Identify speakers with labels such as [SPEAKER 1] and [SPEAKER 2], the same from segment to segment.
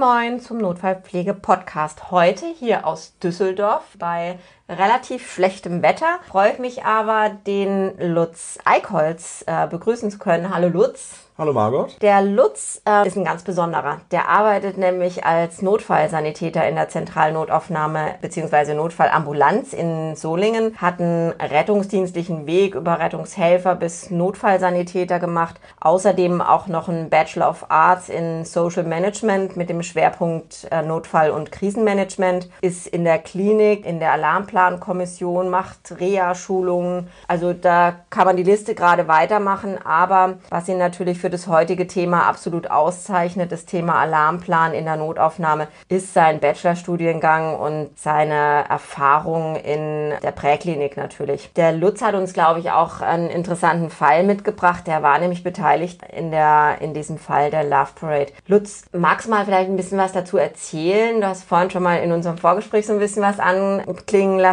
[SPEAKER 1] Moin zum Notfallpflege-Podcast. Heute hier aus Düsseldorf bei relativ schlechtem Wetter. Freue ich mich aber, den Lutz Eickholz äh, begrüßen zu können. Hallo Lutz.
[SPEAKER 2] Hallo Margot.
[SPEAKER 1] Der Lutz äh, ist ein ganz besonderer. Der arbeitet nämlich als Notfallsanitäter in der Zentralnotaufnahme bzw. Notfallambulanz in Solingen, hat einen rettungsdienstlichen Weg über Rettungshelfer bis Notfallsanitäter gemacht. Außerdem auch noch einen Bachelor of Arts in Social Management mit dem Schwerpunkt äh, Notfall- und Krisenmanagement, ist in der Klinik, in der Alarmplankommission, macht Reha-Schulungen. Also da kann man die Liste gerade weitermachen, aber was ihn natürlich für das heutige Thema absolut auszeichnet, das Thema Alarmplan in der Notaufnahme, ist sein Bachelorstudiengang und seine Erfahrung in der Präklinik natürlich. Der Lutz hat uns, glaube ich, auch einen interessanten Fall mitgebracht. Der war nämlich beteiligt in, der, in diesem Fall der Love Parade. Lutz, magst du mal vielleicht ein bisschen was dazu erzählen? Du hast vorhin schon mal in unserem Vorgespräch so ein bisschen was anklingen lassen.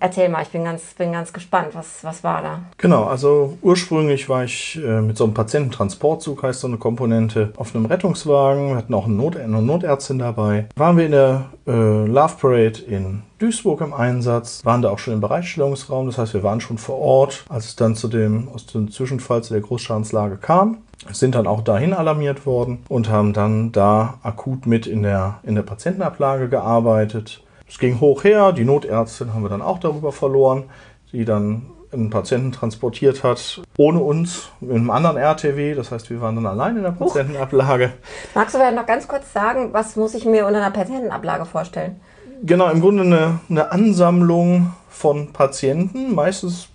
[SPEAKER 1] Erzähl mal, ich bin ganz, bin ganz gespannt. Was, was war da?
[SPEAKER 2] Genau, also ursprünglich war ich äh, mit so einem Patiententransportzug, heißt so eine Komponente, auf einem Rettungswagen. Wir hatten auch eine, Not eine Notärztin dabei. Waren wir in der äh, Love Parade in Duisburg im Einsatz, waren da auch schon im Bereitstellungsraum. Das heißt, wir waren schon vor Ort, als es dann zu dem, aus dem Zwischenfall zu der Großschadenslage kam sind dann auch dahin alarmiert worden und haben dann da akut mit in der, in der Patientenablage gearbeitet. Es ging hoch her, die Notärztin haben wir dann auch darüber verloren, die dann einen Patienten transportiert hat, ohne uns, mit einem anderen RTW. Das heißt, wir waren dann allein in der Patientenablage.
[SPEAKER 1] Magst du vielleicht noch ganz kurz sagen, was muss ich mir unter einer Patientenablage vorstellen?
[SPEAKER 2] Genau, im Grunde eine, eine Ansammlung von Patienten. Meistens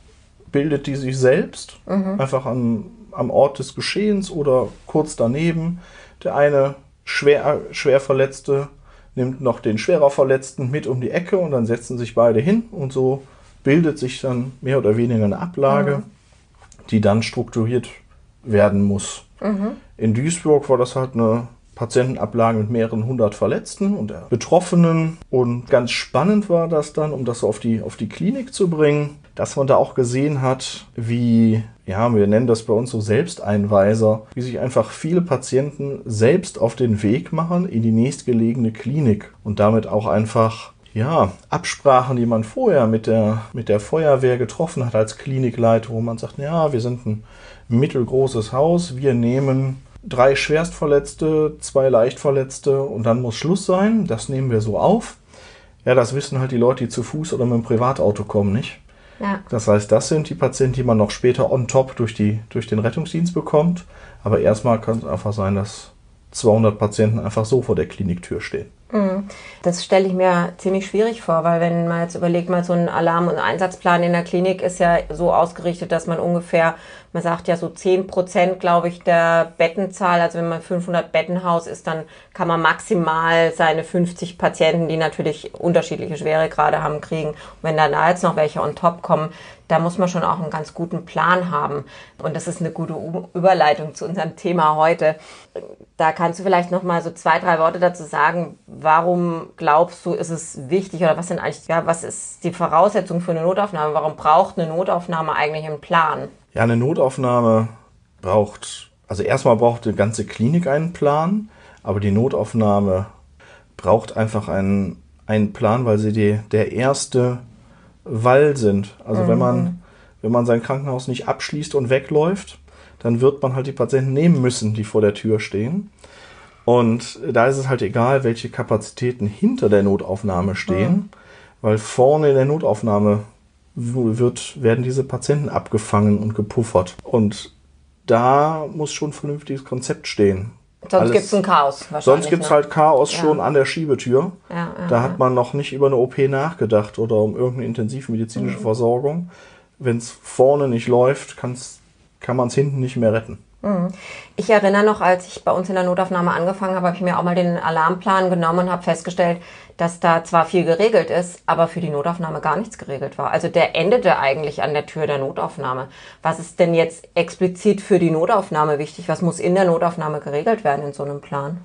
[SPEAKER 2] bildet die sich selbst, mhm. einfach am, am Ort des Geschehens oder kurz daneben. Der eine schwer, schwer Verletzte nimmt noch den schwerer Verletzten mit um die Ecke und dann setzen sich beide hin und so bildet sich dann mehr oder weniger eine Ablage, mhm. die dann strukturiert werden muss. Mhm. In Duisburg war das halt eine Patientenablage mit mehreren hundert Verletzten und Betroffenen. Und ganz spannend war das dann, um das auf die, auf die Klinik zu bringen, dass man da auch gesehen hat, wie, ja, wir nennen das bei uns so Selbsteinweiser, wie sich einfach viele Patienten selbst auf den Weg machen in die nächstgelegene Klinik und damit auch einfach ja, Absprachen, die man vorher mit der, mit der Feuerwehr getroffen hat als Klinikleiter, wo man sagt, ja, wir sind ein mittelgroßes Haus, wir nehmen drei Schwerstverletzte, zwei Leichtverletzte und dann muss Schluss sein. Das nehmen wir so auf. Ja, das wissen halt die Leute, die zu Fuß oder mit dem Privatauto kommen, nicht. Ja. Das heißt, das sind die Patienten, die man noch später on top durch, die, durch den Rettungsdienst bekommt. Aber erstmal kann es einfach sein, dass 200 Patienten einfach so vor der Kliniktür stehen.
[SPEAKER 1] Mhm. Das stelle ich mir ziemlich schwierig vor, weil wenn man jetzt überlegt, mal so ein Alarm- und Einsatzplan in der Klinik ist ja so ausgerichtet, dass man ungefähr, man sagt ja so 10 Prozent, glaube ich, der Bettenzahl, also wenn man 500 Bettenhaus ist, dann kann man maximal seine 50 Patienten, die natürlich unterschiedliche Schweregrade haben, kriegen. Und wenn dann da jetzt noch welche on top kommen, da muss man schon auch einen ganz guten Plan haben. Und das ist eine gute Überleitung zu unserem Thema heute. Da kannst du vielleicht noch mal so zwei, drei Worte dazu sagen. Warum glaubst du, ist es wichtig oder was sind eigentlich, ja, was ist die Voraussetzung für eine Notaufnahme? Warum braucht eine Notaufnahme eigentlich einen Plan?
[SPEAKER 2] Ja, eine Notaufnahme braucht, also erstmal braucht die ganze Klinik einen Plan, aber die Notaufnahme braucht einfach einen, einen Plan, weil sie die, der erste Wall sind. Also mhm. wenn man mhm. wenn man sein Krankenhaus nicht abschließt und wegläuft, dann wird man halt die Patienten nehmen müssen, die vor der Tür stehen. Und da ist es halt egal, welche Kapazitäten hinter der Notaufnahme stehen, mhm. weil vorne in der Notaufnahme wird, werden diese Patienten abgefangen und gepuffert. Und da muss schon ein vernünftiges Konzept stehen.
[SPEAKER 1] Sonst gibt es ein Chaos.
[SPEAKER 2] Sonst gibt es ne? halt Chaos ja. schon an der Schiebetür. Ja, ja, da hat man noch nicht über eine OP nachgedacht oder um irgendeine intensivmedizinische mhm. Versorgung. Wenn es vorne nicht läuft, kann's, kann man es hinten nicht mehr retten.
[SPEAKER 1] Mhm. Ich erinnere noch, als ich bei uns in der Notaufnahme angefangen habe, habe ich mir auch mal den Alarmplan genommen und habe festgestellt, dass da zwar viel geregelt ist, aber für die Notaufnahme gar nichts geregelt war. Also der endete eigentlich an der Tür der Notaufnahme. Was ist denn jetzt explizit für die Notaufnahme wichtig? Was muss in der Notaufnahme geregelt werden in so einem Plan?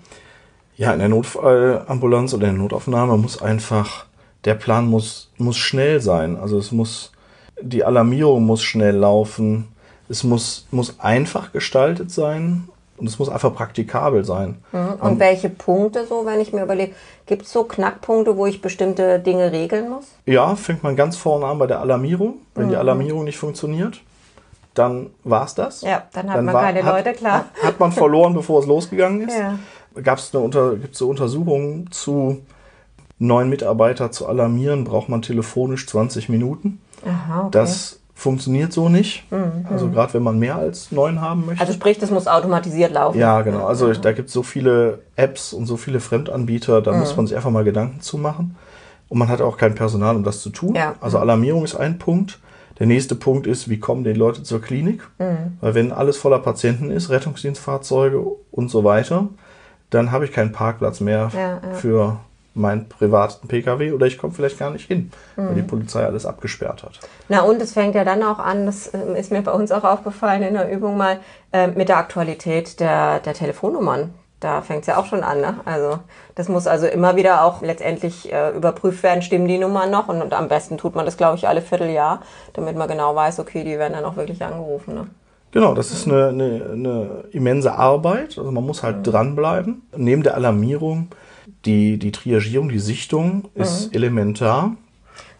[SPEAKER 2] Ja, in der Notfallambulanz oder in der Notaufnahme muss einfach, der Plan muss, muss schnell sein. Also es muss, die Alarmierung muss schnell laufen. Es muss, muss einfach gestaltet sein Und es muss einfach praktikabel sein.
[SPEAKER 1] Mhm. Und um, welche Punkte so, wenn ich mir überlege, gibt es so Knackpunkte, wo ich bestimmte Dinge regeln muss?
[SPEAKER 2] Ja, fängt man ganz vorne an bei der Alarmierung. Wenn mhm. die Alarmierung nicht funktioniert, dann war es das.
[SPEAKER 1] Ja, dann hat dann man war, keine Leute, klar.
[SPEAKER 2] Hat, hat, man verloren, bevor es losgegangen ist. Ja. Gab es eine unter, gibt's eine Untersuchung zu neuen Mitarbeiter zu alarmieren, braucht man telefonisch 20 Minuten. Aha, okay. Das funktioniert so nicht. Mhm. Also gerade wenn man mehr als neun haben möchte.
[SPEAKER 1] Also sprich, das muss automatisiert laufen.
[SPEAKER 2] Ja, genau. Also mhm. da gibt es so viele Apps und so viele Fremdanbieter, da mhm. muss man sich einfach mal Gedanken zu machen. Und man hat auch kein Personal, um das zu tun. Ja. Also Alarmierung ist ein Punkt. Der nächste Punkt ist, wie kommen die Leute zur Klinik? Mhm. Weil wenn alles voller Patienten ist, Rettungsdienstfahrzeuge und so weiter, dann habe ich keinen Parkplatz mehr ja, ja. für meinen privaten Pkw oder ich komme vielleicht gar nicht hin, mhm. weil die mhm. Polizei alles abgesperrt hat.
[SPEAKER 1] Na und es fängt ja dann auch an, das ähm, ist mir bei uns auch aufgefallen in der Übung mal, äh, mit der Aktualität der, der Telefonnummern. Da fängt es ja auch schon an. Ne? Also das muss also immer wieder auch letztendlich äh, überprüft werden, stimmen die Nummern noch und, und am besten tut man das, glaube ich, alle Vierteljahr, damit man genau weiß, okay, die werden dann auch wirklich angerufen. Ne?
[SPEAKER 2] Genau, das ist eine, eine, eine immense Arbeit. Also man muss halt mhm. dranbleiben. Neben der Alarmierung die, die Triagierung, die Sichtung ist mhm. elementar.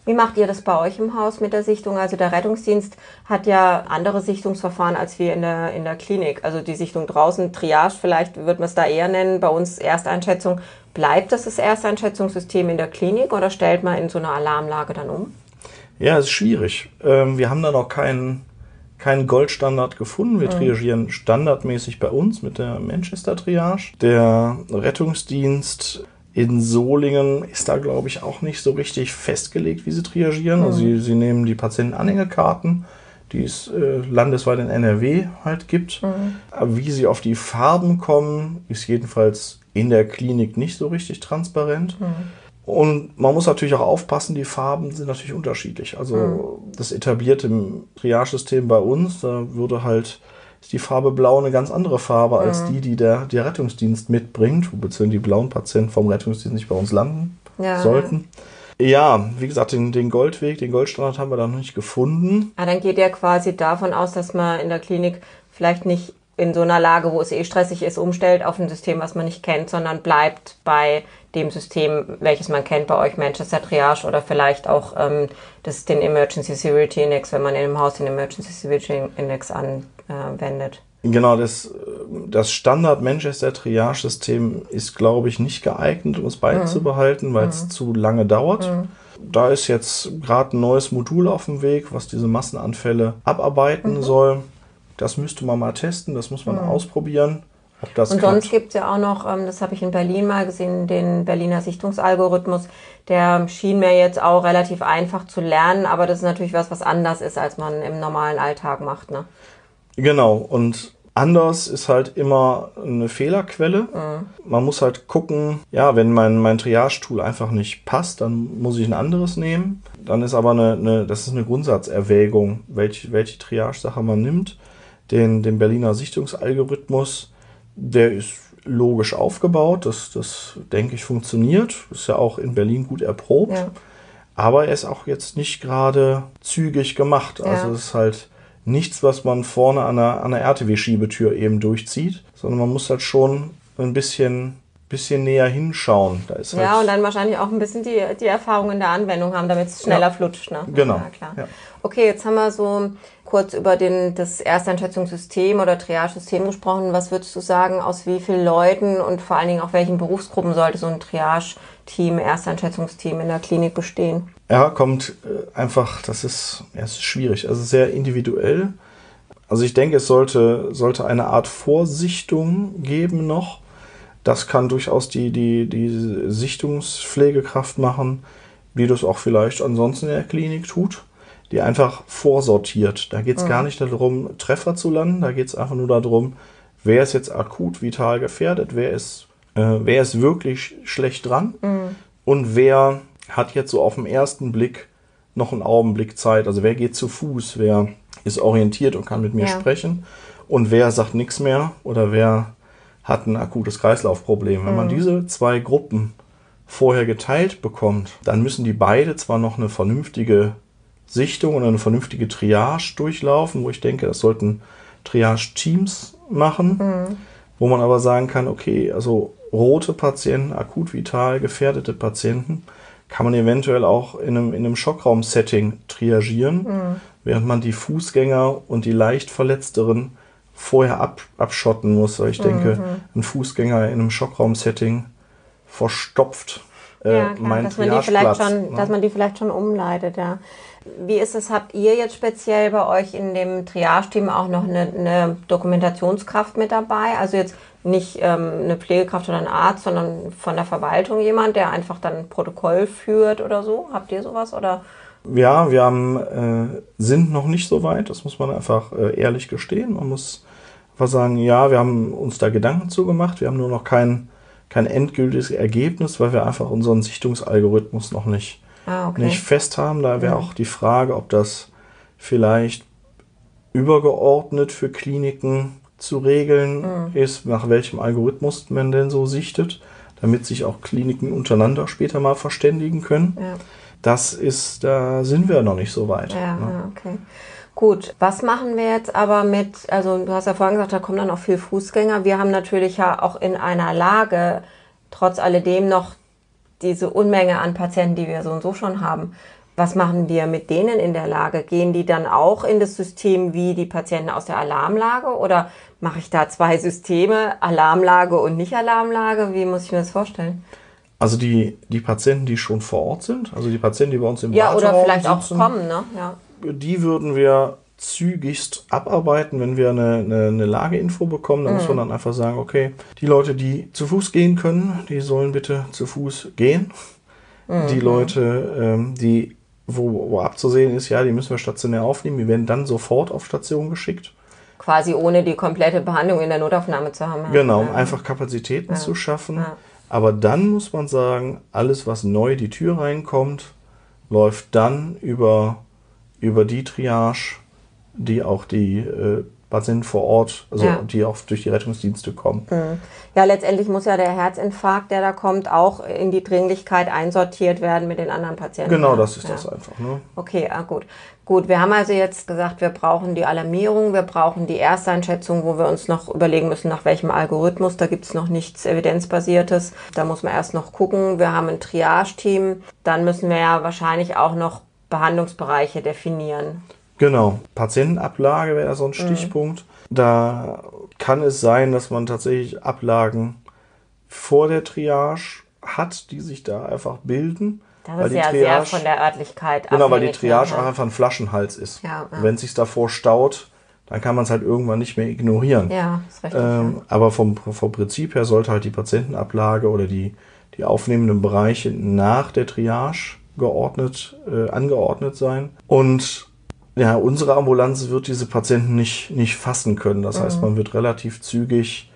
[SPEAKER 1] Wie macht ihr das bei euch im Haus mit der Sichtung? Also der Rettungsdienst hat ja andere Sichtungsverfahren als wir in der, in der Klinik. Also die Sichtung draußen, Triage vielleicht wird man es da eher nennen, bei uns Ersteinschätzung. Bleibt das das Ersteinschätzungssystem in der Klinik oder stellt man in so einer Alarmlage dann um?
[SPEAKER 2] Ja, es ist schwierig. Ähm, wir haben da noch keinen keinen Goldstandard gefunden. Wir triagieren standardmäßig bei uns mit der Manchester Triage. Der Rettungsdienst in Solingen ist da, glaube ich, auch nicht so richtig festgelegt, wie sie triagieren. Also sie, sie nehmen die Patientenanhängekarten, die es äh, landesweit in NRW halt gibt. Mhm. Aber wie sie auf die Farben kommen, ist jedenfalls in der Klinik nicht so richtig transparent. Mhm. Und man muss natürlich auch aufpassen, die Farben sind natürlich unterschiedlich. Also mhm. das etablierte Triage-System bei uns, da würde halt ist die Farbe Blau eine ganz andere Farbe mhm. als die, die der, der Rettungsdienst mitbringt, beziehungsweise die blauen Patienten vom Rettungsdienst nicht bei uns landen ja. sollten. Ja, wie gesagt, den, den Goldweg, den Goldstandard haben wir da noch nicht gefunden.
[SPEAKER 1] Ah, dann geht ja quasi davon aus, dass man in der Klinik vielleicht nicht in so einer Lage, wo es eh stressig ist, umstellt auf ein System, was man nicht kennt, sondern bleibt bei dem System, welches man kennt bei euch, Manchester Triage oder vielleicht auch ähm, das, den Emergency Severity Index, wenn man in einem Haus den Emergency Severity Index anwendet.
[SPEAKER 2] Genau, das, das Standard Manchester Triage-System ist, glaube ich, nicht geeignet, um es beizubehalten, mhm. weil es mhm. zu lange dauert. Mhm. Da ist jetzt gerade ein neues Modul auf dem Weg, was diese Massenanfälle abarbeiten mhm. soll. Das müsste man mal testen, das muss man mhm. ausprobieren.
[SPEAKER 1] Und sonst gibt es ja auch noch, ähm, das habe ich in Berlin mal gesehen, den Berliner Sichtungsalgorithmus. Der schien mir jetzt auch relativ einfach zu lernen, aber das ist natürlich was, was anders ist, als man im normalen Alltag macht. Ne?
[SPEAKER 2] Genau, und anders ist halt immer eine Fehlerquelle. Mhm. Man muss halt gucken, ja, wenn mein, mein Triage-Tool einfach nicht passt, dann muss ich ein anderes nehmen. Dann ist aber eine, eine das ist eine Grundsatzerwägung, welche, welche Triage-Sache man nimmt. Den, den Berliner Sichtungsalgorithmus der ist logisch aufgebaut, das, das denke ich funktioniert. Ist ja auch in Berlin gut erprobt. Ja. Aber er ist auch jetzt nicht gerade zügig gemacht. Also ja. es ist halt nichts, was man vorne an einer, an einer RTW-Schiebetür eben durchzieht, sondern man muss halt schon ein bisschen bisschen näher hinschauen.
[SPEAKER 1] Da ist ja, halt und dann wahrscheinlich auch ein bisschen die, die Erfahrung in der Anwendung haben, damit es schneller ja. flutscht. Ne?
[SPEAKER 2] Genau. Ja,
[SPEAKER 1] klar. Ja. Okay, jetzt haben wir so kurz über den, das Ersteinschätzungssystem oder Triage-System gesprochen. Was würdest du sagen, aus wie vielen Leuten und vor allen Dingen auch welchen Berufsgruppen sollte so ein Triage-Team, Ersteinschätzungsteam in der Klinik bestehen?
[SPEAKER 2] Ja, kommt äh, einfach, das ist, ja, es ist schwierig, also sehr individuell. Also ich denke, es sollte, sollte eine Art Vorsichtung geben noch das kann durchaus die, die, die Sichtungspflegekraft machen, wie das auch vielleicht ansonsten in der Klinik tut, die einfach vorsortiert. Da geht es mhm. gar nicht darum, Treffer zu landen, da geht es einfach nur darum, wer ist jetzt akut vital gefährdet, wer ist, äh, wer ist wirklich schlecht dran mhm. und wer hat jetzt so auf den ersten Blick noch einen Augenblick Zeit. Also wer geht zu Fuß, wer ist orientiert und kann mit mir ja. sprechen und wer sagt nichts mehr oder wer hat ein akutes Kreislaufproblem. Wenn mhm. man diese zwei Gruppen vorher geteilt bekommt, dann müssen die beide zwar noch eine vernünftige Sichtung und eine vernünftige Triage durchlaufen, wo ich denke, das sollten Triage-Teams machen. Mhm. wo man aber sagen kann, okay, also rote Patienten, akut vital gefährdete Patienten, kann man eventuell auch in einem, in einem Schockraum-Setting triagieren, mhm. während man die Fußgänger und die leicht Verletzteren vorher ab, abschotten muss. Weil ich denke, mhm. ein Fußgänger in einem Schockraum-Setting verstopft
[SPEAKER 1] äh, ja, klar, dass man die vielleicht schon, ne? dass man die vielleicht schon umleitet, ja. Wie ist es, habt ihr jetzt speziell bei euch in dem Triage-Team auch noch eine, eine, Dokumentationskraft mit dabei? Also jetzt nicht ähm, eine Pflegekraft oder ein Arzt, sondern von der Verwaltung jemand, der einfach dann ein Protokoll führt oder so? Habt ihr sowas oder?
[SPEAKER 2] Ja, wir haben, äh, sind noch nicht so weit, das muss man einfach äh, ehrlich gestehen. Man muss einfach sagen, ja, wir haben uns da Gedanken zugemacht, wir haben nur noch kein, kein endgültiges Ergebnis, weil wir einfach unseren Sichtungsalgorithmus noch nicht, ah, okay. nicht fest haben. Da wäre ja. auch die Frage, ob das vielleicht übergeordnet für Kliniken zu regeln mhm. ist, nach welchem Algorithmus man denn so sichtet, damit sich auch Kliniken untereinander später mal verständigen können. Ja. Das ist, da sind wir noch nicht so weit.
[SPEAKER 1] Ja, ne? okay. Gut, was machen wir jetzt aber mit, also du hast ja vorhin gesagt, da kommen dann auch viel Fußgänger. Wir haben natürlich ja auch in einer Lage, trotz alledem noch diese Unmenge an Patienten, die wir so und so schon haben. Was machen wir mit denen in der Lage? Gehen die dann auch in das System wie die Patienten aus der Alarmlage oder mache ich da zwei Systeme, Alarmlage und Nicht-Alarmlage? Wie muss ich mir das vorstellen?
[SPEAKER 2] Also die, die Patienten, die schon vor Ort sind, also die Patienten, die bei uns im
[SPEAKER 1] Ja, oder vielleicht sitzen, auch kommen, ne? Ja.
[SPEAKER 2] Die würden wir zügigst abarbeiten, wenn wir eine, eine, eine Lageinfo bekommen. Da mhm. muss man dann einfach sagen, okay, die Leute, die zu Fuß gehen können, die sollen bitte zu Fuß gehen. Mhm. Die Leute, ähm, die wo, wo abzusehen ist, ja, die müssen wir stationär aufnehmen, die werden dann sofort auf Station geschickt
[SPEAKER 1] quasi ohne die komplette Behandlung in der Notaufnahme zu haben.
[SPEAKER 2] Genau, um einfach Kapazitäten ja. zu schaffen. Ja. Aber dann muss man sagen, alles, was neu die Tür reinkommt, läuft dann über, über die Triage, die auch die äh, Patienten vor Ort, also ja. die auch durch die Rettungsdienste kommen. Mhm.
[SPEAKER 1] Ja, letztendlich muss ja der Herzinfarkt, der da kommt, auch in die Dringlichkeit einsortiert werden mit den anderen Patienten.
[SPEAKER 2] Genau, das ist ja. das einfach. Ne?
[SPEAKER 1] Okay, ah, gut. Gut, wir haben also jetzt gesagt, wir brauchen die Alarmierung, wir brauchen die Ersteinschätzung, wo wir uns noch überlegen müssen, nach welchem Algorithmus. Da gibt es noch nichts Evidenzbasiertes. Da muss man erst noch gucken. Wir haben ein Triage-Team. Dann müssen wir ja wahrscheinlich auch noch Behandlungsbereiche definieren.
[SPEAKER 2] Genau, Patientenablage wäre so ein mhm. Stichpunkt. Mhm. Da kann es sein, dass man tatsächlich Ablagen vor der Triage hat, die sich da einfach bilden
[SPEAKER 1] das ist ja Triage, sehr von der Örtlichkeit
[SPEAKER 2] Genau, weil die Triage auch einfach ein Flaschenhals ist. Ja, ja. Wenn es sich davor staut, dann kann man es halt irgendwann nicht mehr ignorieren. Ja, ist richtig. Ähm, aber vom, vom Prinzip her sollte halt die Patientenablage oder die, die aufnehmenden Bereiche nach der Triage geordnet, äh, angeordnet sein. Und ja, unsere Ambulanz wird diese Patienten nicht, nicht fassen können. Das mhm. heißt, man wird relativ zügig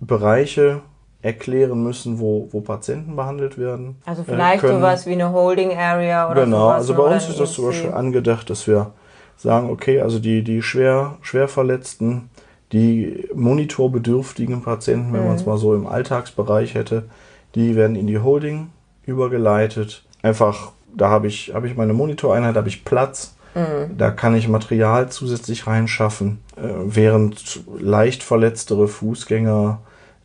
[SPEAKER 2] Bereiche erklären müssen, wo, wo Patienten behandelt werden.
[SPEAKER 1] Also äh, vielleicht können. sowas wie eine Holding Area oder
[SPEAKER 2] Genau, sowas, also bei uns ist das zum Beispiel angedacht, dass wir sagen, okay, also die, die schwer, schwer verletzten, die monitorbedürftigen Patienten, wenn mhm. man es mal so im Alltagsbereich hätte, die werden in die Holding übergeleitet. Einfach, da habe ich, hab ich meine Monitoreinheit, habe ich Platz. Mhm. Da kann ich Material zusätzlich reinschaffen, äh, während leicht verletztere Fußgänger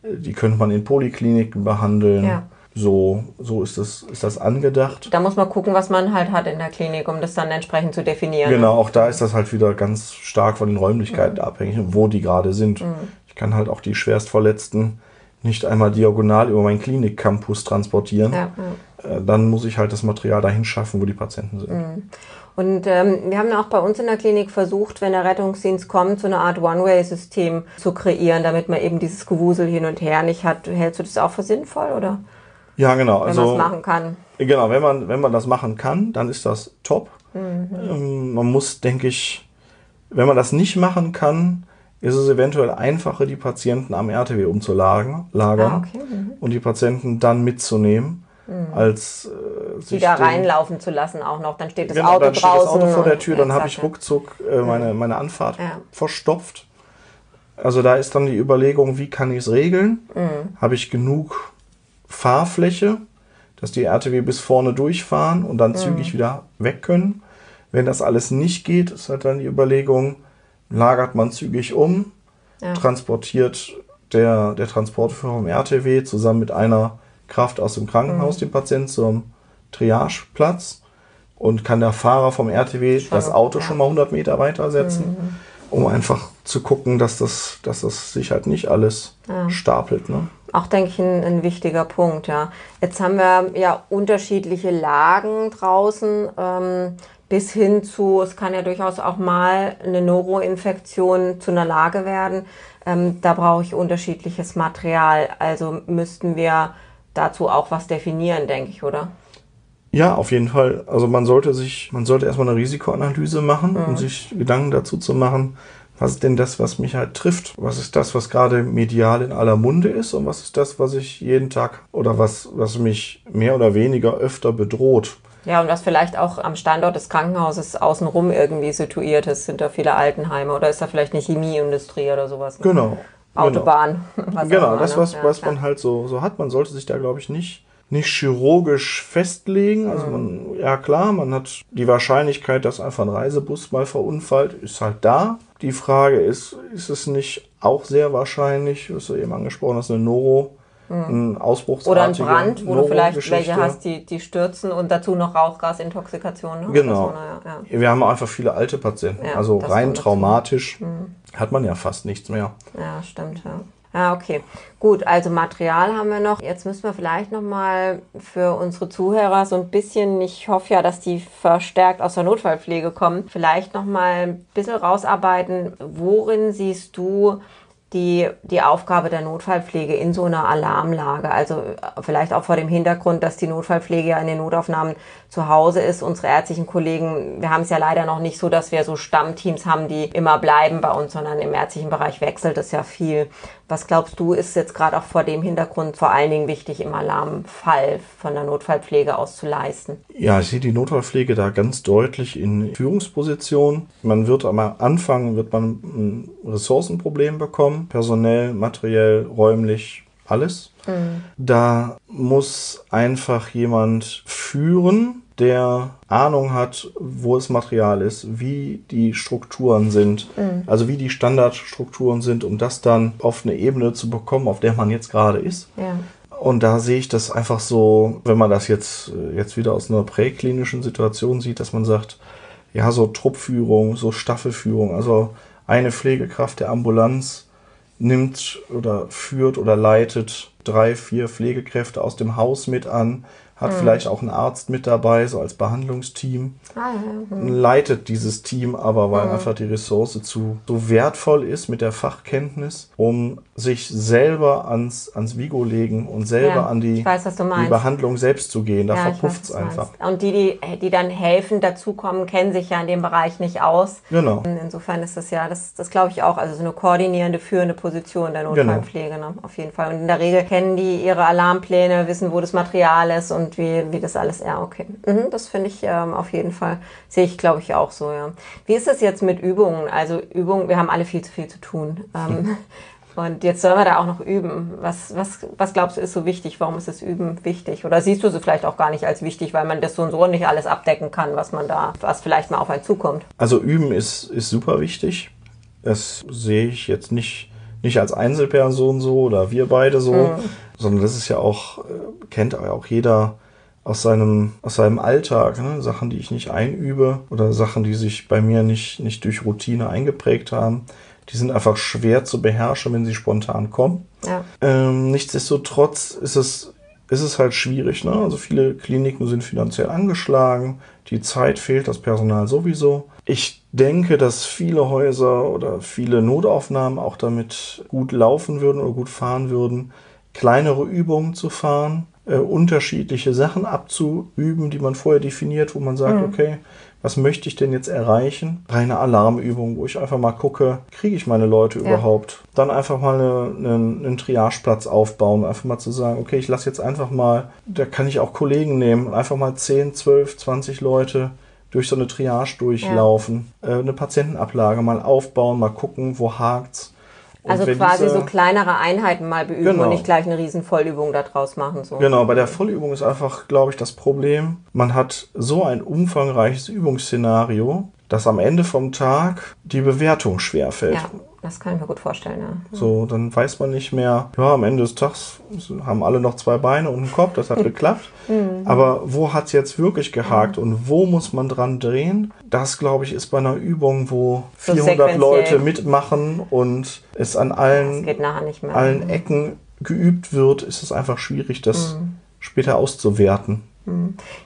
[SPEAKER 2] die könnte man in Polikliniken behandeln. Ja. So, so ist, das, ist das angedacht.
[SPEAKER 1] Da muss man gucken, was man halt hat in der Klinik, um das dann entsprechend zu definieren.
[SPEAKER 2] Genau, auch da ist das halt wieder ganz stark von den Räumlichkeiten mhm. abhängig, wo die gerade sind. Mhm. Ich kann halt auch die Schwerstverletzten nicht einmal diagonal über meinen Klinikcampus transportieren. Ja, ja. Dann muss ich halt das Material dahin schaffen, wo die Patienten sind. Mhm.
[SPEAKER 1] Und ähm, wir haben auch bei uns in der Klinik versucht, wenn der Rettungsdienst kommt, so eine Art One-Way-System zu kreieren, damit man eben dieses Gewusel hin und her nicht hat. Hältst du das auch für sinnvoll, oder?
[SPEAKER 2] Ja, genau.
[SPEAKER 1] Wenn also, man es machen kann.
[SPEAKER 2] Genau, wenn man, wenn man das machen kann, dann ist das top. Mhm. Ähm, man muss, denke ich, wenn man das nicht machen kann, ist es eventuell einfacher, die Patienten am RTW umzulagern ah, okay. mhm. und die Patienten dann mitzunehmen mhm. als
[SPEAKER 1] äh, sich wieder reinlaufen zu lassen auch noch. Dann steht das genau, Auto dann draußen.
[SPEAKER 2] Steht das Auto vor der Tür, dann habe ich ruckzuck äh, meine, meine Anfahrt ja. verstopft. Also da ist dann die Überlegung, wie kann ich es regeln? Mhm. Habe ich genug Fahrfläche, dass die RTW bis vorne durchfahren und dann mhm. zügig wieder weg können? Wenn das alles nicht geht, ist halt dann die Überlegung, lagert man zügig um, ja. transportiert der, der Transportführer vom RTW zusammen mit einer Kraft aus dem Krankenhaus
[SPEAKER 1] Mhm.
[SPEAKER 2] den Patienten zum Triageplatz und kann der Fahrer vom RTW
[SPEAKER 1] Schon,
[SPEAKER 2] das Auto
[SPEAKER 1] ja. Mhm.
[SPEAKER 2] schon mal 100 Meter weitersetzen, um einfach zu gucken, dass das, dass das sich halt nicht alles stapelt. Ne?
[SPEAKER 1] Auch, denke ich, ein, ein wichtiger Punkt, ja. Jetzt haben wir ja unterschiedliche Lagen draußen, ähm, bis hin zu, es kann ja durchaus auch mal eine Neuroinfektion zu einer Lage werden. Ähm, da brauche ich unterschiedliches Material. Also müssten wir dazu auch was definieren, denke ich, oder?
[SPEAKER 2] Ja, auf jeden Fall. Also man sollte sich, man sollte erstmal eine Risikoanalyse machen,
[SPEAKER 1] Mhm.
[SPEAKER 2] um sich Gedanken dazu zu machen, was ist denn das, was mich halt trifft? Was ist das, was gerade medial in aller Munde ist? Und was ist das, was ich jeden Tag oder was, was mich mehr oder weniger öfter bedroht?
[SPEAKER 1] Ja, und was vielleicht auch am Standort des Krankenhauses außenrum irgendwie situiert ist. Sind da viele Altenheime oder ist da vielleicht eine Chemieindustrie oder sowas?
[SPEAKER 2] Genau.
[SPEAKER 1] Autobahn. was auch
[SPEAKER 2] Genau,
[SPEAKER 1] immer,
[SPEAKER 2] das,
[SPEAKER 1] ne?
[SPEAKER 2] was,
[SPEAKER 1] Ja,
[SPEAKER 2] was man halt so, so hat. Man sollte sich da, glaube ich, nicht, nicht chirurgisch festlegen. Also man, ja klar, man hat die Wahrscheinlichkeit, dass einfach ein Reisebus mal verunfallt, ist halt da. Die Frage ist, ist es nicht auch sehr wahrscheinlich, was du eben angesprochen hast, eine Neuro, ein
[SPEAKER 1] Oder ein Brand, wo du vielleicht welche hast, die, die stürzen und dazu noch Rauchgasintoxikation. Ne?
[SPEAKER 2] Genau.
[SPEAKER 1] Oder so, na ja,
[SPEAKER 2] Wir haben einfach viele alte Patienten.
[SPEAKER 1] Ja,
[SPEAKER 2] also rein traumatisch hat man ja fast nichts mehr.
[SPEAKER 1] ja. stimmt. Ja. Ja, okay. Gut, also Material haben wir noch. Jetzt müssen wir vielleicht noch mal für unsere Zuhörer so ein bisschen, ich hoffe ja, dass die verstärkt aus der Notfallpflege kommen, vielleicht noch mal ein bisschen rausarbeiten, worin siehst du die, die Aufgabe der Notfallpflege in so einer Alarmlage. Also äh, vielleicht auch vor dem Hintergrund, dass die Notfallpflege ja in den Notaufnahmen zu Hause ist. Unsere ärztlichen Kollegen, wir haben es ja leider noch nicht so, dass wir so Stammteams haben, die immer bleiben bei uns, sondern im ärztlichen Bereich wechselt es ja viel. Was glaubst du, ist jetzt gerade auch vor dem Hintergrund vor allen Dingen wichtig, im Alarmfall von der Notfallpflege aus zu leisten?
[SPEAKER 2] Ja, ich sehe die Notfallpflege da ganz deutlich in Führungsposition. Man wird am Anfang wird man ein Ressourcenproblem bekommen, personell, materiell, räumlich, alles. Da muss einfach jemand führen, der Ahnung hat, wo das Material ist, wie die Strukturen sind, also wie die Standardstrukturen sind, um das dann auf eine Ebene zu bekommen, auf der man jetzt gerade ist.
[SPEAKER 1] Ja.
[SPEAKER 2] Und da sehe ich das einfach so, wenn man das jetzt, äh, jetzt wieder aus einer präklinischen Situation sieht, dass man sagt, ja, so Truppführung, so Staffelführung, also eine Pflegekraft der Ambulanz nimmt oder führt oder leitet drei, vier Pflegekräfte aus dem Haus mit an, hat vielleicht auch einen Arzt mit dabei, so als Behandlungsteam
[SPEAKER 1] Ah, ja.
[SPEAKER 2] leitet dieses Team aber, weil einfach die Ressource zu so wertvoll ist mit der Fachkenntnis, um sich selber ans, ans Vigo legen und selber
[SPEAKER 1] Ja,
[SPEAKER 2] an die,
[SPEAKER 1] weiß,
[SPEAKER 2] die. Behandlung selbst zu gehen. Da
[SPEAKER 1] Ja,
[SPEAKER 2] verpufft es einfach.
[SPEAKER 1] Und die, die, die dann helfen, dazukommen, kennen sich ja in dem Bereich nicht aus.
[SPEAKER 2] Genau.
[SPEAKER 1] Insofern ist das ja, das, das glaube ich auch, also so eine koordinierende, führende Position der Notfallpflege, ne? auf jeden Fall. Und in der Regel kennen die ihre Alarmpläne, wissen, wo das Material ist und wie, wie das alles, ja, okay. Mhm, das finde ich ähm, auf jeden Fall, sehe ich, glaube ich, auch so, ja. Wie ist es jetzt mit Übungen? Also Übungen, wir haben alle viel zu viel zu tun. Ähm, und jetzt sollen wir da auch noch üben. Was, was, was glaubst du ist so wichtig? Warum ist das Üben wichtig? Oder siehst du sie vielleicht auch gar nicht als wichtig, weil man das so und so nicht alles abdecken kann, was man da, was vielleicht mal auf einen zukommt?
[SPEAKER 2] Also üben ist, ist super wichtig. Das sehe ich jetzt nicht, nicht als Einzelperson so oder wir beide so, sondern das ist ja auch, äh, kennt auch jeder aus seinem, aus seinem Alltag, ne? Sachen, die ich nicht einübe oder Sachen, die sich bei mir nicht, nicht durch Routine eingeprägt haben. Die sind einfach schwer zu beherrschen, wenn sie spontan kommen.
[SPEAKER 1] Ja.
[SPEAKER 2] Ähm, nichtsdestotrotz ist es, ist es halt schwierig. Ne? Also viele Kliniken sind finanziell angeschlagen, die Zeit fehlt, das Personal sowieso. Ich denke, dass viele Häuser oder viele Notaufnahmen auch damit gut laufen würden oder gut fahren würden, kleinere Übungen zu fahren, äh, unterschiedliche Sachen abzuüben, die man vorher definiert, wo man sagt, okay, was möchte ich denn jetzt erreichen? Reine Alarmübung, wo ich einfach mal gucke, kriege ich meine Leute
[SPEAKER 1] Ja.
[SPEAKER 2] überhaupt? Dann einfach mal eine, einen, einen Triageplatz aufbauen, einfach mal zu sagen, okay, ich lasse jetzt einfach mal, da kann ich auch Kollegen nehmen, einfach mal 10, 12, 20 Leute durch so eine Triage durchlaufen, äh, eine Patientenablage mal aufbauen, mal gucken, wo hakt's. Und
[SPEAKER 1] Also quasi
[SPEAKER 2] diese-
[SPEAKER 1] so kleinere Einheiten mal beüben
[SPEAKER 2] Genau.
[SPEAKER 1] und nicht gleich eine riesen Vollübung daraus machen. So.
[SPEAKER 2] Genau, bei der Vollübung ist einfach, glaube ich, das Problem, man hat so ein umfangreiches Übungsszenario, dass am Ende vom Tag die Bewertung schwerfällt.
[SPEAKER 1] Ja, das kann ich mir gut vorstellen. Ja.
[SPEAKER 2] So, dann weiß man nicht mehr, ja, am Ende des Tages haben alle noch zwei Beine und einen Kopf, das hat geklappt. Aber wo hat es jetzt wirklich gehakt und wo muss man dran drehen? Das, glaube ich, ist bei einer Übung, wo
[SPEAKER 1] So
[SPEAKER 2] 400
[SPEAKER 1] sequenziell.
[SPEAKER 2] Leute mitmachen und es an allen, allen Ecken geübt wird, ist es einfach schwierig, das
[SPEAKER 1] Mhm.
[SPEAKER 2] später auszuwerten.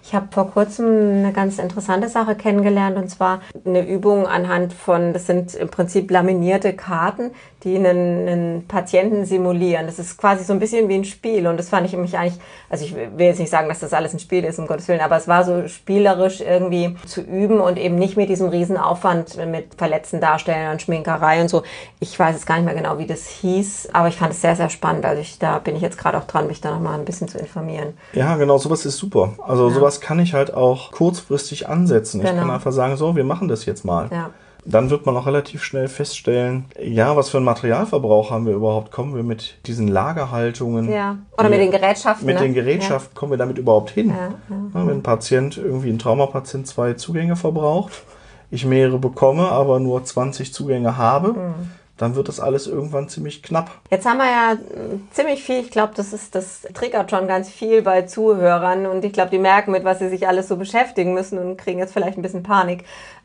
[SPEAKER 1] Ich habe vor kurzem eine ganz interessante Sache kennengelernt und zwar eine Übung anhand von, das sind im Prinzip laminierte Karten, die einen, einen Patienten simulieren. Das ist quasi so ein bisschen wie ein Spiel und das fand ich mich eigentlich, also ich will jetzt nicht sagen, dass das alles ein Spiel ist, um Gottes Willen, aber es war so spielerisch irgendwie zu üben und eben nicht mit diesem riesen Aufwand mit verletzten Darstellern und Schminkerei und so. Ich weiß jetzt gar nicht mehr genau, wie das hieß, aber ich fand es sehr, sehr spannend. Also ich, da bin ich jetzt gerade auch dran, mich da nochmal ein bisschen zu informieren.
[SPEAKER 2] Ja, genau, sowas ist super. Also sowas kann ich halt auch kurzfristig ansetzen. Ich
[SPEAKER 1] Genau.
[SPEAKER 2] kann einfach sagen, so, wir machen das jetzt mal.
[SPEAKER 1] Ja.
[SPEAKER 2] Dann wird man auch relativ schnell feststellen, ja, was für einen Materialverbrauch haben wir überhaupt? Kommen wir mit diesen Lagerhaltungen?
[SPEAKER 1] Ja. Oder mit den Gerätschaften.
[SPEAKER 2] Mit
[SPEAKER 1] ne?
[SPEAKER 2] den Gerätschaften kommen wir damit überhaupt hin?
[SPEAKER 1] Ja, ja,
[SPEAKER 2] Ja, wenn ein Patient, irgendwie ein Traumapatient, zwei Zugänge verbraucht, ich mehrere bekomme, aber nur 20 Zugänge habe,
[SPEAKER 1] Mhm.
[SPEAKER 2] Dann wird das alles irgendwann ziemlich knapp.
[SPEAKER 1] Jetzt haben wir ja mm, ziemlich viel, ich glaube, das ist, das triggert schon ganz viel bei Zuhörern und ich glaube, die merken, mit was sie sich alles so beschäftigen müssen und kriegen jetzt vielleicht ein bisschen Panik.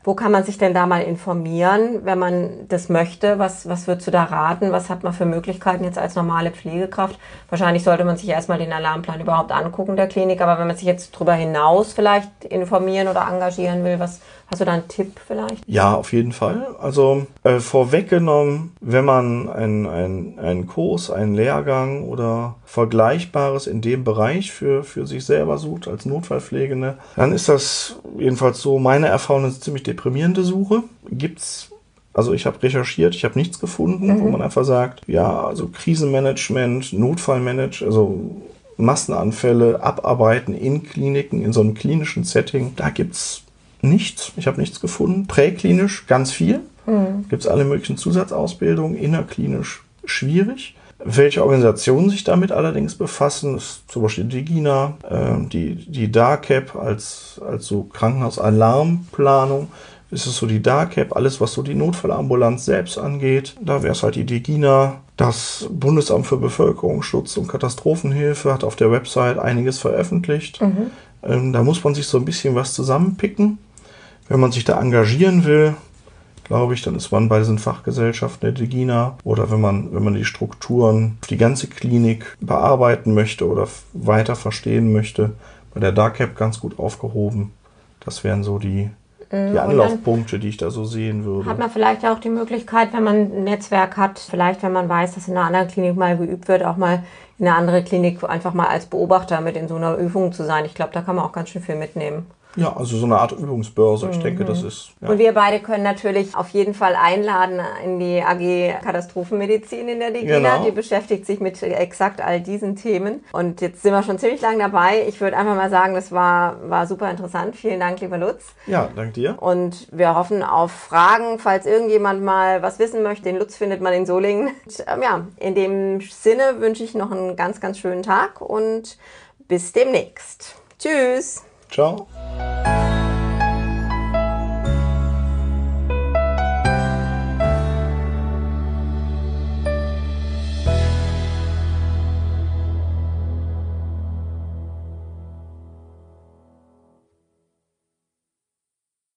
[SPEAKER 1] Wo kann man sich denn da mal informieren, wenn man das möchte? Was, was würdest du da raten? Was hat man für Möglichkeiten jetzt als normale Pflegekraft? Wahrscheinlich sollte man sich erstmal den Alarmplan überhaupt angucken der Klinik, aber wenn man sich jetzt darüber hinaus vielleicht informieren oder engagieren will, was hast du da einen Tipp vielleicht?
[SPEAKER 2] Ja, auf jeden Fall. Also äh, vorweggenommen, wenn man einen ein, Kurs, einen Lehrgang oder Vergleichbares in dem Bereich für, für sich selber sucht als Notfallpflegende, dann ist das jedenfalls so meine Erfahrung ziemlich deprimierende Suche. Gibt's also ich habe recherchiert, ich habe nichts gefunden, wo man einfach sagt, ja, also Krisenmanagement, Notfallmanagement, also Massenanfälle abarbeiten in Kliniken, in so einem klinischen Setting, da gibt's nichts. Ich habe nichts gefunden. Präklinisch ganz viel. Gibt es alle möglichen Zusatzausbildungen. Innerklinisch schwierig. Welche Organisationen sich damit allerdings befassen, ist zum Beispiel die GINA, äh, die, die DARCAP als, als so Krankenhausalarmplanung. Ist es so die DARCAP, alles was so die Notfallambulanz selbst angeht. Da wäre es halt die DEGINA. Das Bundesamt für Bevölkerungsschutz und Katastrophenhilfe hat auf der Website einiges veröffentlicht. Ähm, da muss man sich so ein bisschen was zusammenpicken. Wenn man sich da engagieren will, glaube ich, dann ist man bei diesen Fachgesellschaften der DEGINA oder wenn man, wenn man die Strukturen, die ganze Klinik bearbeiten möchte oder weiter verstehen möchte, bei der DARCAP ganz gut aufgehoben. Das wären so die, die
[SPEAKER 1] dann-
[SPEAKER 2] Anlaufpunkte, die ich da so sehen würde.
[SPEAKER 1] Hat man vielleicht auch die Möglichkeit, wenn man ein Netzwerk hat, vielleicht wenn man weiß, dass in einer anderen Klinik mal geübt wird, auch mal in eine andere Klinik einfach mal als Beobachter mit in so einer Übung zu sein. Ich glaube, da kann man auch ganz schön viel mitnehmen.
[SPEAKER 2] Ja, also so eine Art Übungsbörse. Ich denke, das ist. Ja.
[SPEAKER 1] Und wir beide können natürlich auf jeden Fall einladen in die AG Katastrophenmedizin in der DGNA.
[SPEAKER 2] Genau.
[SPEAKER 1] Die beschäftigt sich mit exakt all diesen Themen. Und jetzt sind wir schon ziemlich lang dabei. Ich würde einfach mal sagen, das war, war super interessant. Vielen Dank, lieber Lutz.
[SPEAKER 2] ja, dank dir.
[SPEAKER 1] Und wir hoffen auf Fragen, falls irgendjemand mal was wissen möchte. Den Lutz findet man in Solingen. Und, ähm, ja, in dem Sinne wünsche ich noch einen ganz, ganz schönen Tag und bis demnächst. Tschüss.
[SPEAKER 2] Ciao.